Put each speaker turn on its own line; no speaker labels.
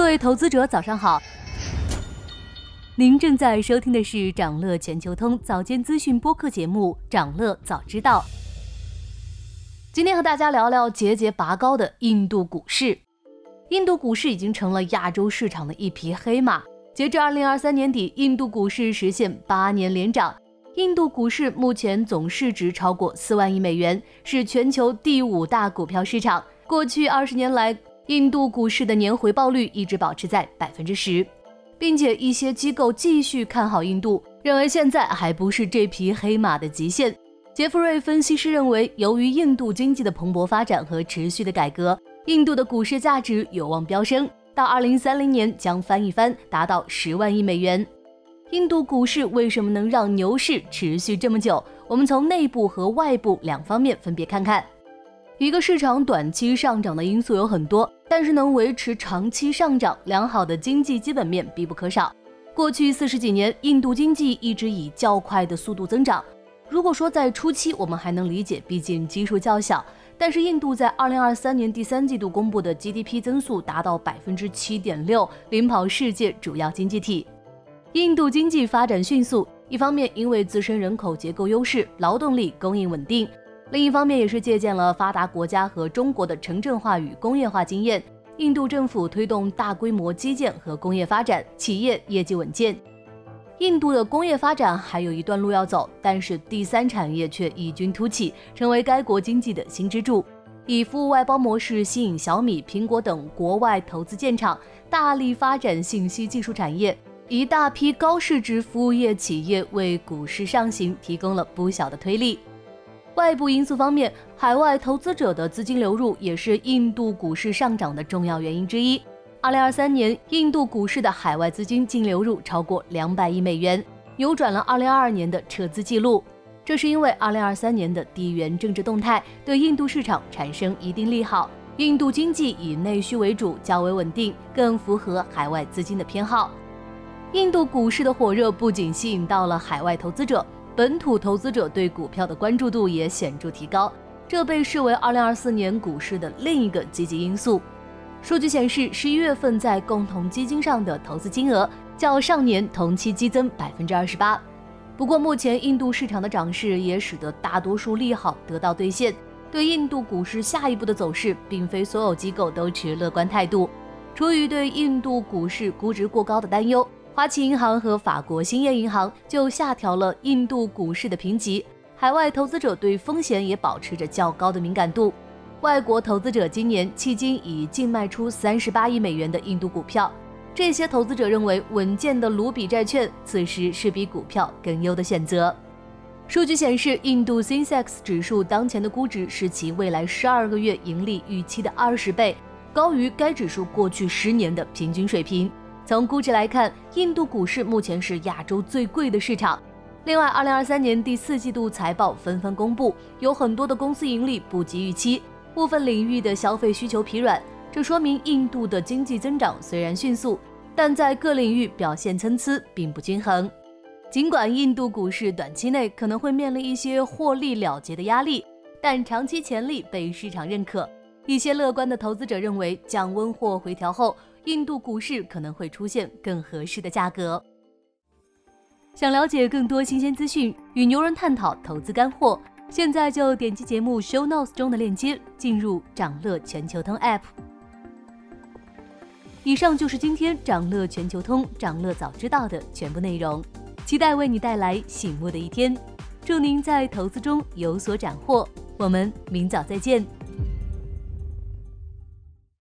各位投资者，早上好。您正在收听的是长乐全球通早间资讯播客节目《长乐早知道》。今天和大家聊聊节节拔高的印度股市。印度股市已经成了亚洲市场的一匹黑马。截至二零二三年底，印度股市实现八年连涨。印度股市目前总市值超过四万亿美元，是全球第五大股票市场。过去二十年来，印度股市的年回报率一直保持在百分之十，并且一些机构继续看好印度，认为现在还不是这匹黑马的极限。杰弗瑞分析师认为，由于印度经济的蓬勃发展和持续的改革，印度的股市价值有望飙升，到二零三零年将翻一番，达到十万亿美元。印度股市为什么能让牛市持续这么久？我们从内部和外部两方面分别看看。一个市场短期上涨的因素有很多，但是能维持长期上涨，良好的经济基本面必不可少。过去四十几年，印度经济一直以较快的速度增长。如果说在初期我们还能理解，毕竟基数较小，但是印度在二零二三年第三季度公布的 GDP 增速达到百分之七点六，领跑世界主要经济体。印度经济发展迅速，一方面因为自身人口结构优势，劳动力供应稳定。另一方面，也是借鉴了发达国家和中国的城镇化与工业化经验，印度政府推动大规模基建和工业发展，企业业绩稳健。印度的工业发展还有一段路要走，但是第三产业却异军突起，成为该国经济的新支柱。以服务外包模式吸引小米、苹果等国外投资建厂，大力发展信息技术产业，一大批高市值服务业企业为股市上行提供了不小的推力。外部因素方面，海外投资者的资金流入也是印度股市上涨的重要原因之一。二零二三年，印度股市的海外资金净流入超过两百亿美元，扭转了二零二二年的撤资记录。这是因为二零二三年的地缘政治动态对印度市场产生一定利好，印度经济以内需为主，较为稳定，更符合海外资金的偏好。印度股市的火热不仅吸引到了海外投资者。本土投资者对股票的关注度也显著提高，这被视为2024年股市的另一个积极因素。数据显示，十一月份在共同基金上的投资金额较上年同期激增百分之二十八。不过，目前印度市场的涨势也使得大多数利好得到兑现。对印度股市下一步的走势，并非所有机构都持乐观态度。出于对印度股市估值过高的担忧。花旗银行和法国兴业银行就下调了印度股市的评级，海外投资者对风险也保持着较高的敏感度。外国投资者今年迄今已净卖出三十八亿美元的印度股票，这些投资者认为稳健的卢比债券此时是比股票更优的选择。数据显示，印度 Sensex 指数当前的估值是其未来十二个月盈利预期的二十倍，高于该指数过去十年的平均水平。从估值来看，印度股市目前是亚洲最贵的市场。另外，二零二三年第四季度财报纷纷公布，有很多的公司盈利不及预期，部分领域的消费需求疲软。这说明印度的经济增长虽然迅速，但在各领域表现参差，并不均衡。尽管印度股市短期内可能会面临一些获利了结的压力，但长期潜力被市场认可。一些乐观的投资者认为，降温或回调后。印度股市可能会出现更合适的价格。想了解更多新鲜资讯，与牛人探讨投资干货，现在就点击节目 show notes 中的链接，进入掌乐全球通 app。以上就是今天掌乐全球通掌乐早知道的全部内容，期待为你带来醒目的一天。祝您在投资中有所斩获，我们明早再见。